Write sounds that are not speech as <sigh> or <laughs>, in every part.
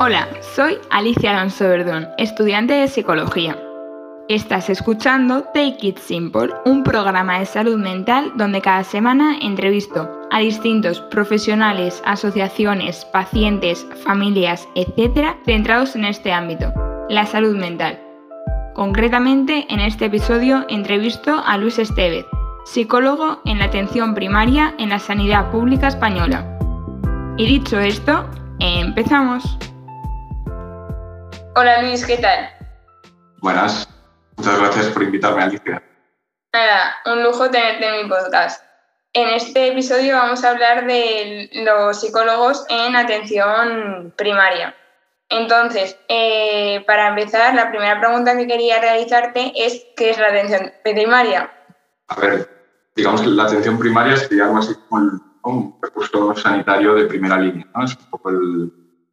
Hola, soy Alicia Alonso Verdón, estudiante de psicología. Estás escuchando Take It Simple, un programa de salud mental donde cada semana entrevisto a distintos profesionales, asociaciones, pacientes, familias, etc., centrados en este ámbito, la salud mental. Concretamente, en este episodio entrevisto a Luis Estevez, psicólogo en la atención primaria en la sanidad pública española. Y dicho esto, empezamos. Hola Luis, ¿qué tal? Buenas, muchas gracias por invitarme, Alicia. Nada, un lujo tenerte en mi podcast. En este episodio vamos a hablar de los psicólogos en atención primaria. Entonces, eh, para empezar, la primera pregunta que quería realizarte es ¿qué es la atención primaria? A ver, digamos que la atención primaria sería algo así como un recurso sanitario de primera línea. ¿no? Es un poco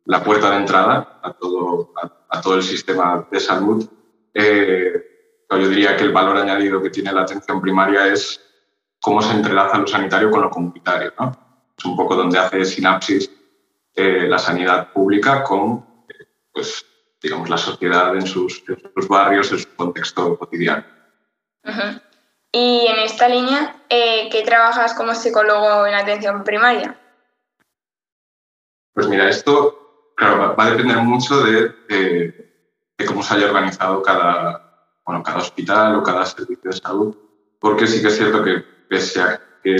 la puerta de entrada a todo, a, todo el sistema de salud. Eh, yo diría que el valor añadido que tiene la atención primaria es cómo se entrelaza lo sanitario con lo comunitario. ¿no? Es un poco donde hace sinapsis eh, la sanidad pública con pues, digamos, la sociedad en sus, barrios, en su contexto cotidiano. Y en esta línea, eh, ¿qué trabajas como psicólogo en atención primaria? Pues mira, esto claro, va a depender mucho de, de, cómo se haya organizado cada, bueno, cada hospital o cada servicio de salud, porque sí que es cierto que pese a que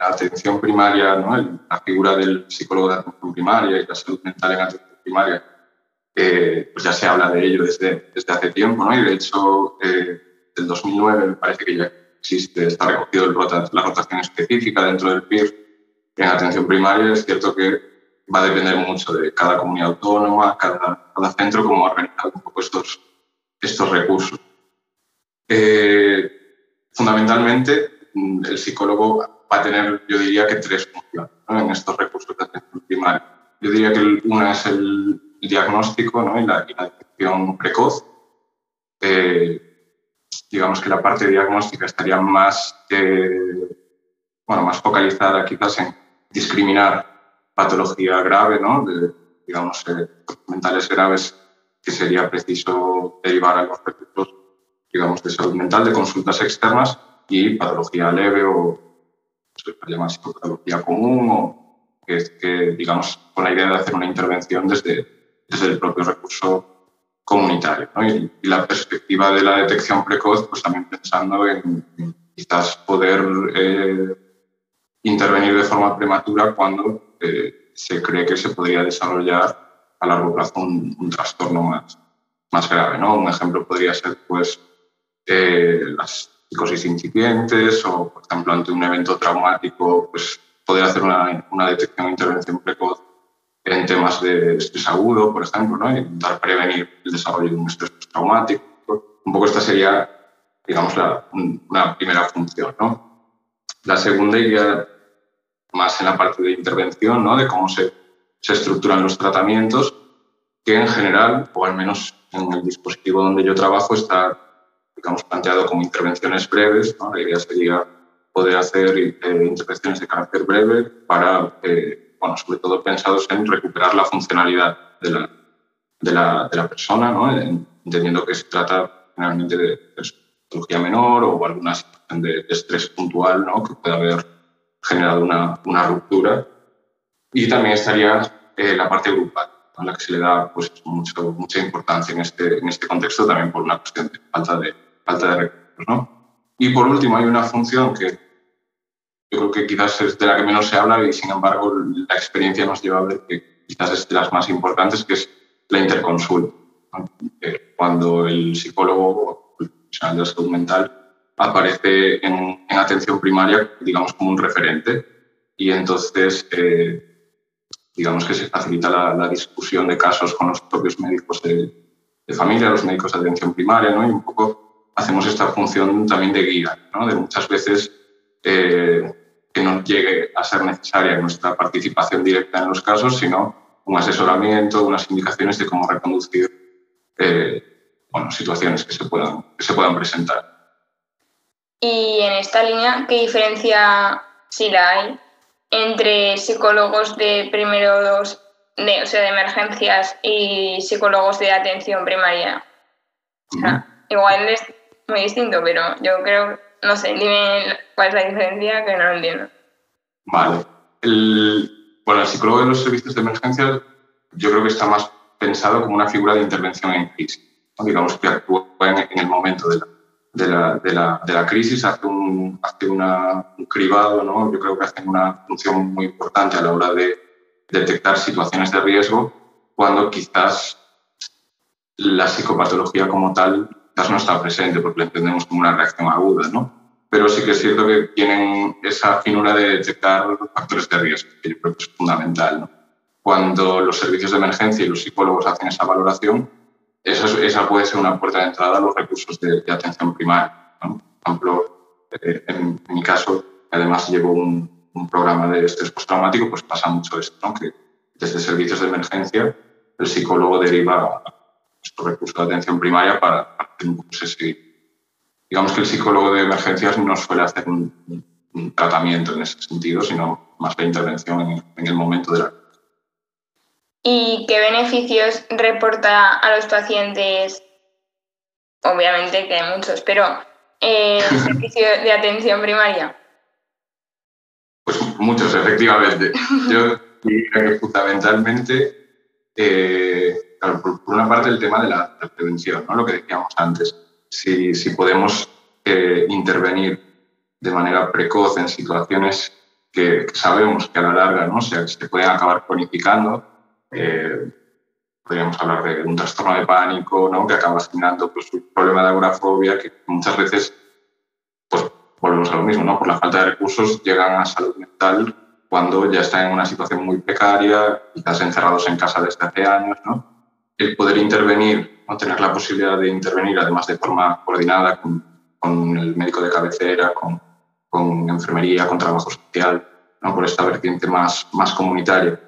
la atención primaria, ¿no? la figura del psicólogo de atención primaria y la salud mental en atención primaria, eh, pues ya se habla de ello desde, desde hace tiempo, ¿no? y de hecho, eh, del 2009 me parece que ya existe, está recogido el la rotación específica dentro del PIR en atención primaria. Es cierto que va a depender mucho de cada comunidad autónoma, cada, cada centro, cómo organizar un poco estos, estos recursos. Eh, fundamentalmente, mm, el psicólogo va a tener, yo diría que tres funciones en estos recursos de atención primaria. Yo diría que una es el, diagnóstico ¿no? y, la, detección precoz. Eh, digamos que la parte diagnóstica estaría más, bueno, más focalizada quizás en discriminar patología grave, ¿no? de, digamos, eh, mentales graves que sería preciso derivar a los recursos digamos, de salud mental, de consultas externas y patología leve o se psicopatología común o que, que, digamos, con la idea de hacer una intervención desde, desde el propio recurso comunitario. Y, la perspectiva de la detección precoz, pues también pensando en, quizás poder eh, intervenir de forma prematura cuando eh, se cree que se podría desarrollar a largo plazo un, trastorno más, más grave. ¿no? Un ejemplo podría ser pues, eh, las psicosis incipientes o, por ejemplo, ante un evento traumático, pues, poder hacer una, una detección e intervención precoz en temas de estrés agudo, por ejemplo, ¿no? intentar prevenir el desarrollo de un estrés traumático. Un poco esta sería, digamos, la, una primera función. ¿no? La segunda iría más en la parte de intervención, ¿no? de cómo se, se estructuran los tratamientos, que en general, o al menos en el dispositivo donde yo trabajo, está digamos, planteado como intervenciones breves. ¿no? La idea sería poder hacer eh, intervenciones de carácter breve para eh, bueno, sobre todo pensados en recuperar la funcionalidad de la, de la, de la persona, ¿no? entendiendo que se trata generalmente de patología menor o alguna situación de, estrés puntual ¿no? que puede haber generado una, una ruptura. Y también estaría eh, la parte grupal, a la que se le da pues, mucho, mucha importancia en este, en este contexto, también por una cuestión de falta de, falta de recursos. ¿no? Y por último, hay una función que yo creo que quizás es de la que menos se habla y sin embargo la experiencia nos lleva a ver que quizás es de las más importantes, que es la interconsulta. Cuando el psicólogo o el profesional de salud mental aparece en, atención primaria, digamos, como un referente, y entonces, eh, digamos que se facilita la, discusión de casos con los propios médicos de, familia, los médicos de atención primaria, ¿no? y un poco hacemos esta función también de guía, ¿no? de muchas veces eh, que no llegue a ser necesaria nuestra participación directa en los casos, sino un asesoramiento, unas indicaciones de cómo reconducir eh, bueno, situaciones que se, puedan, que se puedan presentar. Y en esta línea, ¿qué diferencia, si la hay, entre psicólogos de primero de, o sea, de emergencias y psicólogos de atención primaria? igual es muy distinto, pero yo creo, no sé, dime cuál es la diferencia que no lo entiendo. Vale. El, bueno, el psicólogo de los servicios de emergencia yo creo que está más pensado como una figura de intervención en crisis. Digamos que actúa en, el momento de la, de la, de la, de la crisis, hace, un, hace una, un cribado, ¿no? yo creo que hace una función muy importante a la hora de detectar situaciones de riesgo cuando quizás la psicopatología como tal quizás no está presente porque la entendemos como una reacción aguda, ¿no? Pero sí que es cierto que tienen esa finura de detectar factores de riesgo, que yo creo que es fundamental, ¿no? Cuando los servicios de emergencia y los psicólogos hacen esa valoración, esa, esa puede ser una puerta de entrada a los recursos de, atención primaria. ¿no? Por ejemplo, eh, en, mi caso, además llevo un, programa de estrés postraumático, pues pasa mucho esto, ¿no? que desde servicios de emergencia el psicólogo deriva estos recursos de atención primaria para, hacer un Digamos que el psicólogo de emergencias no suele hacer un, tratamiento en ese sentido, sino más la intervención en, en el momento de la ¿Y qué beneficios reporta a los pacientes? Obviamente que hay muchos, pero eh, el <laughs> servicio de atención primaria. Pues muchos, efectivamente. Yo diría que fundamentalmente, eh, por, una parte el tema de la, prevención, ¿no? lo que decíamos antes. Si, si podemos eh, intervenir de manera precoz en situaciones que, sabemos que a la larga ¿no? se, se pueden acabar cronificando, eh, podríamos hablar de un trastorno de pánico, ¿no? que acaba generando pues, un problema de agorafobia, que muchas veces, pues volvemos a lo mismo, ¿no? por la falta de recursos llegan a salud mental cuando ya están en una situación muy precaria, quizás encerrados en casa desde hace años. ¿no? El poder intervenir, no tener la posibilidad de intervenir, además de forma coordinada con, con el médico de cabecera, con, con enfermería, con trabajo social, ¿no? por esta vertiente más, más comunitaria.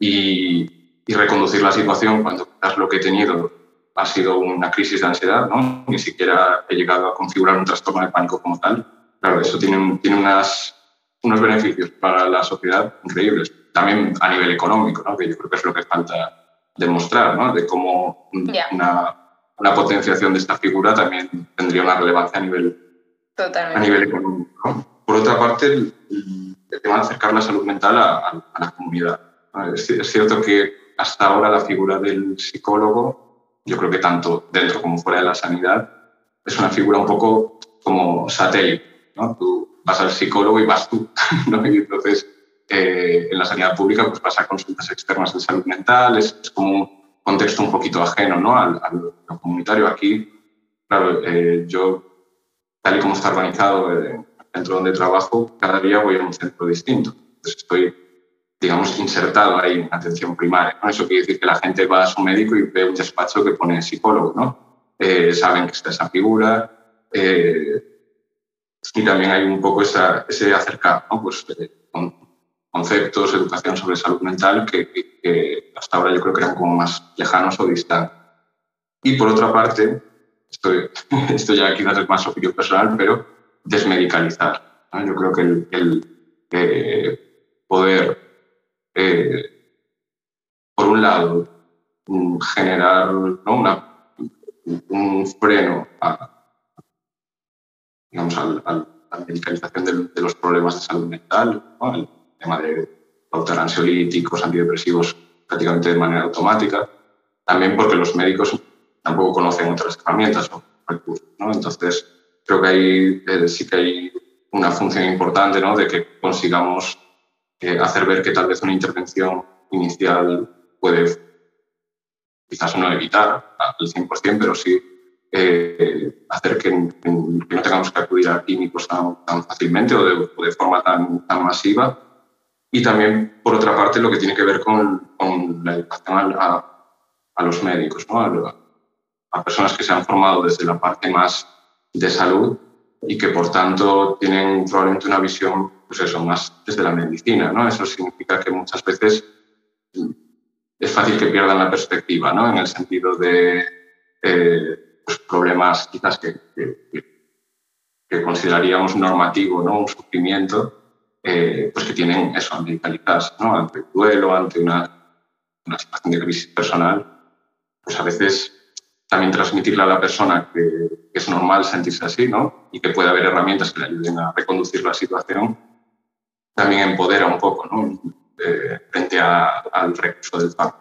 Y, y reconducir la situación cuando quizás lo que he tenido ha sido una crisis de ansiedad, ¿no? Ni siquiera he llegado a configurar un trastorno de pánico como tal. Claro, eso tiene, tiene unas, unos beneficios para la sociedad increíbles. También a nivel económico, ¿no? Que yo creo que es lo que falta demostrar, ¿no? De cómo una, una, potenciación de esta figura también tendría una relevancia a nivel, a nivel económico. Por otra parte, el, tema de acercar la salud mental a, a la comunidad. Es, cierto que hasta ahora la figura del psicólogo, yo creo que tanto dentro como fuera de la sanidad, es una figura un poco como satélite. ¿no? Tú vas al psicólogo y vas tú. <laughs> ¿no? Y entonces, eh, en la sanidad pública, pues vas a consultas externas de salud mental, es, como un contexto un poquito ajeno ¿no? al, al, comunitario. Aquí, claro, eh, yo, tal y como está organizado eh, dentro donde trabajo, cada día voy a un centro distinto. Entonces estoy digamos, insertado ahí en atención primaria. ¿no? Eso quiere decir que la gente va a su médico y ve un despacho que pone psicólogo, ¿no? Eh, saben que está esa figura. Eh, y también hay un poco esa, ese acercar, ¿no? Pues, eh, con conceptos, educación sobre salud mental que, que, hasta ahora yo creo que eran como más lejanos o distantes. Y por otra parte, esto, <laughs> esto ya quizás es más opinión personal, pero desmedicalizar. ¿no? Yo creo que el, el poder eh, por un lado, mm, generar una, un freno a, a, la medicalización de, los problemas de salud mental, el tema de pautar ansiolíticos, antidepresivos prácticamente de manera automática, también porque los médicos tampoco conocen otras herramientas o recursos. ¿no? Entonces, creo que ahí eh, sí que hay una función importante ¿no? de que consigamos hacer ver que tal vez una intervención inicial puede quizás no evitar al 100%, pero sí eh, hacer que, no tengamos que acudir a químicos tan, tan fácilmente o de, forma tan, tan, masiva. Y también, por otra parte, lo que tiene que ver con, con la educación a, a los médicos, ¿no? a, a personas que se han formado desde la parte más de salud y que, por tanto, tienen probablemente una visión pues eso, más desde la medicina, ¿no? Eso significa que muchas veces es fácil que pierdan la perspectiva, ¿no? En el sentido de eh, pues problemas quizás que, que, consideraríamos normativo, ¿no? Un sufrimiento, eh, pues que tienen eso, medicalizarse, ¿no? Ante el duelo, ante una una situación de crisis personal, pues a veces también transmitirle a la persona que, es normal sentirse así, ¿no? Y que puede haber herramientas que le ayuden a reconducir la situación, también empodera un poco, ¿no? frente al recurso del FAC.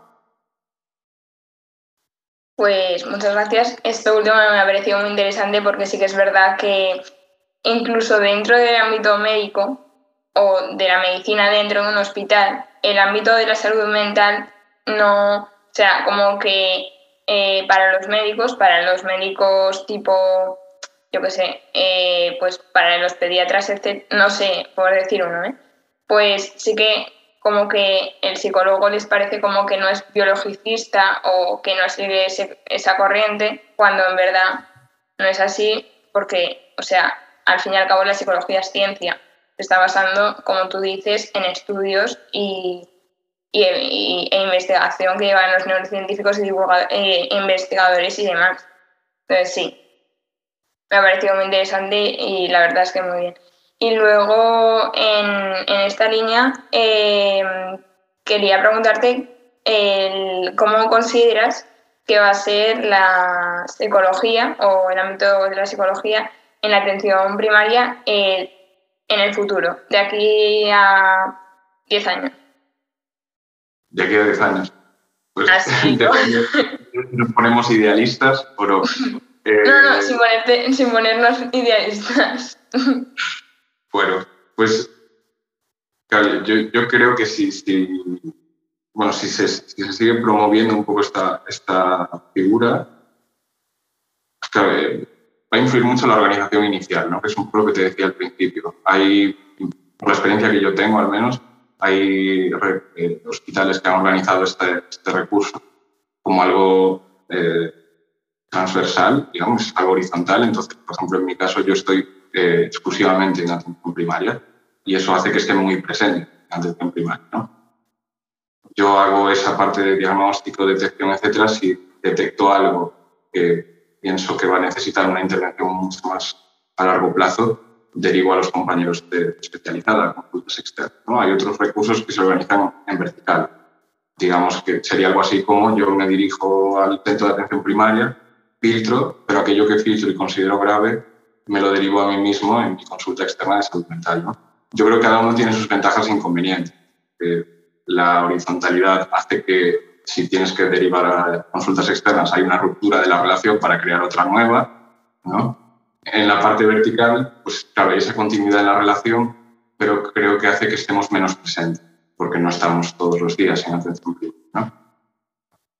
Pues muchas gracias. Esto último me ha parecido muy interesante porque sí que es verdad que incluso dentro del ámbito médico o de la medicina dentro de un hospital, el ámbito de la salud mental no, o sea, como que eh, para los médicos, para los médicos tipo, yo qué sé, eh, pues para los pediatras, etc., no sé, por decir uno, ¿eh? pues sí que como que el psicólogo les parece como que no es biologicista o que no sigue esa corriente, cuando en verdad no es así, porque, o sea, al fin y al cabo la psicología es ciencia. Está basando, como tú dices, en estudios y, y, e investigación que llevan los neurocientíficos y e investigadores y demás. Entonces, sí, me ha parecido muy interesante y la verdad es que muy bien. Y luego, en, en esta línea, em, quería preguntarte el, cómo consideras que va a ser la psicología o el ámbito de la psicología en la atención primaria eh, en el futuro, de aquí a 10 años. De aquí a 10 años. Pues <laughs> ¿no? nos ponemos idealistas, pero... No, no, sin, ponernos idealistas. <laughs> Bueno, pues yo, creo que si, bueno, si se, si se sigue promoviendo un poco esta, esta figura, pues va a influir mucho la organización inicial, ¿no? que es un poco lo que te decía al principio. Hay, por la experiencia que yo tengo al menos, hay eh, hospitales que han organizado este, este recurso como algo eh, transversal, digamos, algo horizontal. Entonces, por ejemplo, en mi caso yo estoy eh, exclusivamente en atención primaria y eso hace que esté muy presente en atención primaria. ¿no? Yo hago esa parte de diagnóstico, detección, etcétera, si detecto algo que pienso que va a necesitar una intervención mucho más a largo plazo, derivo a los compañeros de especializada, consultas externas. ¿no? Hay otros recursos que se organizan en vertical. Digamos que sería algo así como yo me dirijo al centro de atención primaria, filtro, pero aquello que filtro y considero grave me lo derivo a mí mismo en mi consulta externa de salud mental. ¿no? Yo creo que cada uno tiene sus ventajas e inconvenientes. la horizontalidad hace que si tienes que derivar a consultas externas hay una ruptura de la relación para crear otra nueva. ¿no? En la parte vertical, pues claro, hay esa continuidad en la relación, pero creo que hace que estemos menos presentes, porque no estamos todos los días en atención. ¿no?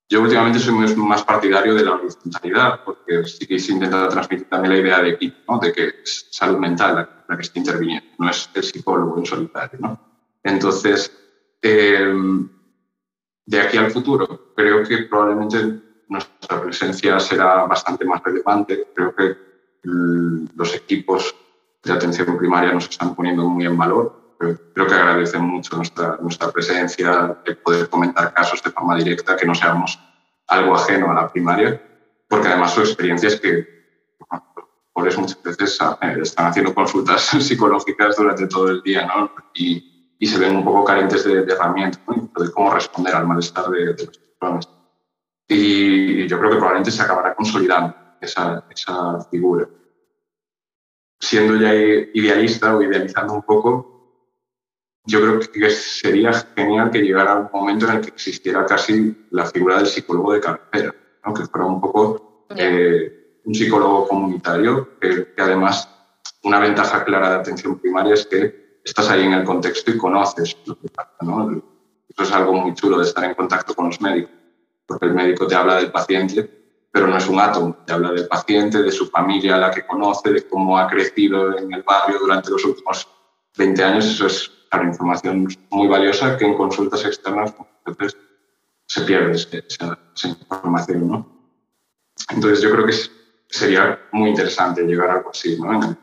Yo últimamente soy más partidario de la horizontalidad, porque sí que se intenta transmitir también la idea de equipo, ¿no? de que es salud mental la, que está interviniendo, no es el psicólogo en solitario. Entonces, em, de aquí al futuro, creo que probablemente nuestra presencia será bastante más relevante. Creo que los equipos de atención primaria nos están poniendo muy en valor creo que agradecen mucho nuestra, nuestra presencia, de poder comentar casos de forma directa, que no seamos algo ajeno a la primaria, porque además su experiencia es que por eso muchas veces eh, están haciendo consultas <laughs> psicológicas durante todo el día ¿no? y, y, se ven un poco carentes de, herramientas de cómo responder al malestar de, de las personas. Y yo creo que probablemente se acabará consolidando esa, esa figura. Siendo ya idealista o idealizando un poco, yo creo que sería genial que llegara un momento en el que existiera casi la figura del psicólogo de cabecera, ¿no? que fuera un poco eh, un psicólogo comunitario, que, además una ventaja clara de atención primaria es que estás ahí en el contexto y conoces lo que pasa. ¿no? Eso es algo muy chulo de estar en contacto con los médicos, porque el médico te habla del paciente, pero no es un átomo, te habla del paciente, de su familia, la que conoce, de cómo ha crecido en el barrio durante los últimos 20 años, eso es información muy valiosa que en consultas externas veces se pierde esa, información. ¿no? Entonces yo creo que sería muy interesante llegar a algo así, ¿no? en, el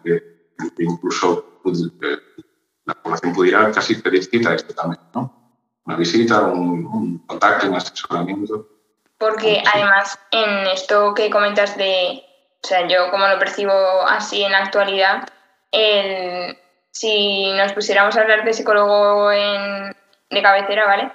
que, incluso eh, la población pudiera casi pedir cita también, ¿no? una visita, un, contacto, un asesoramiento. Porque además en esto que comentas de, o sea, yo como lo percibo así en la actualidad, el, si nos pusiéramos a hablar de psicólogo de cabecera, ¿vale?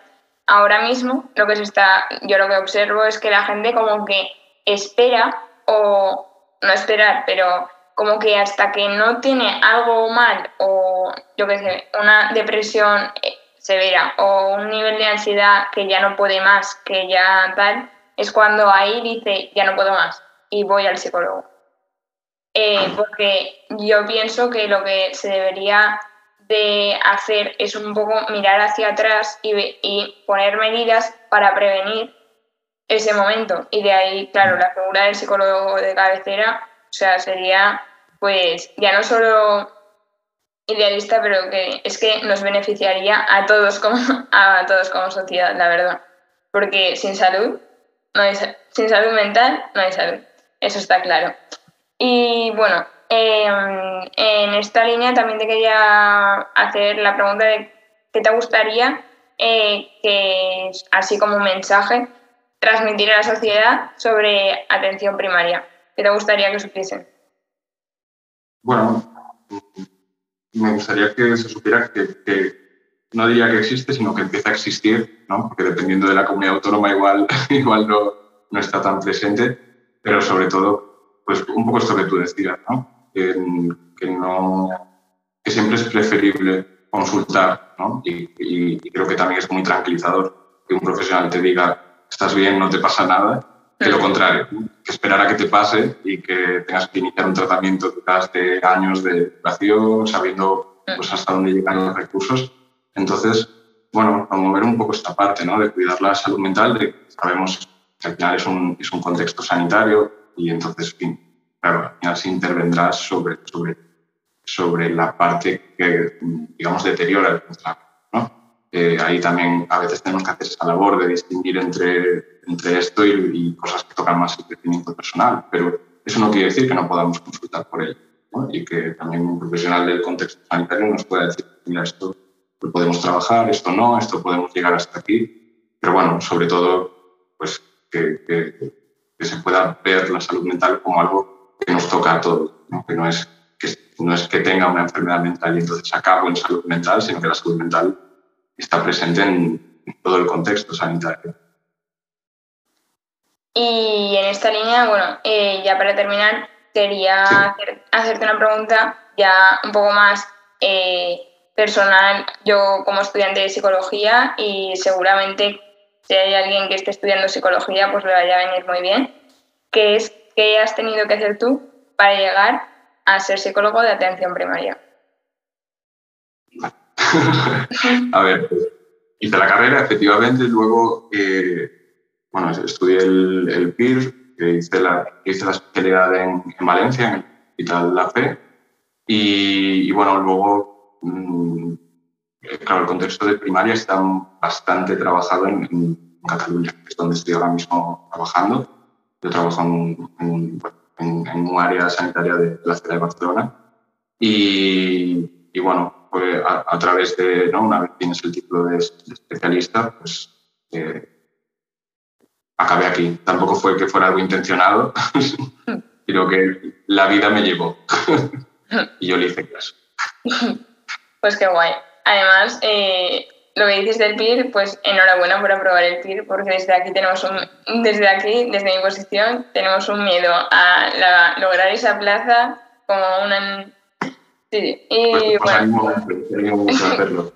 ahora mismo lo que se está, yo lo que observo es que la gente como que espera o no esperar, pero como que hasta que no tiene algo mal o yo qué sé, una depresión eh, severa o un nivel de ansiedad que ya no puede más, que ya tal, es cuando ahí dice ya no puedo más y voy al psicólogo. Eh, porque yo pienso que lo que se debería de hacer es un poco mirar hacia atrás y, y poner medidas para prevenir ese momento. Y de ahí, claro, la figura del psicólogo de cabecera, o sea, sería pues ya no solo idealista, pero que es que nos beneficiaría a todos como, <laughs> a todos como sociedad, la verdad. Porque sin salud, no hay, sin salud mental, no hay salud. Eso está claro. Y bueno, Em, en esta línea también te quería hacer la pregunta de qué te gustaría eh, que, así como un mensaje, transmitir a la sociedad sobre atención primaria. ¿Qué te gustaría que supiesen? Bueno, me gustaría que se supiera que, no diría que existe, sino que empieza a existir, ¿no? porque dependiendo de la comunidad autónoma igual, <laughs> igual no, no está tan presente, pero sobre todo, pues un poco esto que tú decías, ¿no? que, no, que siempre es preferible consultar, ¿no? Y, creo que también es muy tranquilizador que un profesional te diga, estás bien, no te pasa nada, que lo contrario, que esperar a que te pase y que tengas que iniciar un tratamiento de años de educación, sabiendo pues, hasta dónde llegan los recursos. Entonces, bueno, promover un poco esta parte, ¿no? De cuidar la salud mental, de sabemos que al final es un, es un contexto sanitario y entonces, en fin, claro, al final se intervendrá sobre, sobre, sobre la parte que, digamos, deteriora el contrato. ¿no? Eh, ahí también a veces tenemos que hacer esa labor de distinguir entre, entre esto y, cosas que tocan más el crecimiento personal, pero eso no quiere decir que no podamos consultar por él ¿no? y que también un profesional del contexto sanitario nos pueda decir, mira, esto lo podemos trabajar, esto no, esto podemos llegar hasta aquí, pero bueno, sobre todo, pues que, que, que se pueda ver la salud mental como algo que nos toca a todos, que no es que, no es que tenga una enfermedad mental y entonces acabo en salud mental, sino que la salud mental está presente en todo el contexto sanitario. Y en esta línea, bueno, eh, ya para terminar, quería hacerte una pregunta ya un poco más eh, personal. Yo como estudiante de psicología y seguramente si hay alguien que esté estudiando psicología, pues le vaya a venir muy bien, que es ¿Qué has tenido que hacer tú para llegar a ser psicólogo de atención primaria? <laughs> a ver, hice la carrera, efectivamente, luego eh, bueno, estudié el, PIR, hice la, hice la especialidad en, Valencia, en el Hospital La Fe, y, bueno, luego, mm, eh, claro, el contexto de primaria está bastante trabajado en, Cataluña, que es donde estoy ahora mismo trabajando. Yo trabajo en, un área sanitaria de la ciudad de Barcelona y, bueno, pues a, través de, ¿no? una vez tienes el título de, especialista, pues eh, acabé aquí. Tampoco fue que fuera algo intencionado, <laughs> sino que la vida me llevó <laughs> y yo le hice caso. <laughs> Pues qué guay. Además, eh, lo que dices del PIR, pues enhorabuena por aprobar el PIR, porque desde aquí tenemos un, desde aquí, desde mi posición, tenemos un miedo a lograr esa plaza como una... Sí, y pues, bueno. mucho <laughs> hacerlo.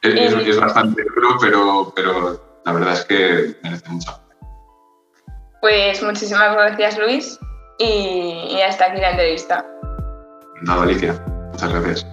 es, es, bastante duro, pero, pero la verdad es que merece mucho. Pues muchísimas gracias, Luis, y, y hasta aquí la entrevista. Nada, Alicia. Muchas gracias.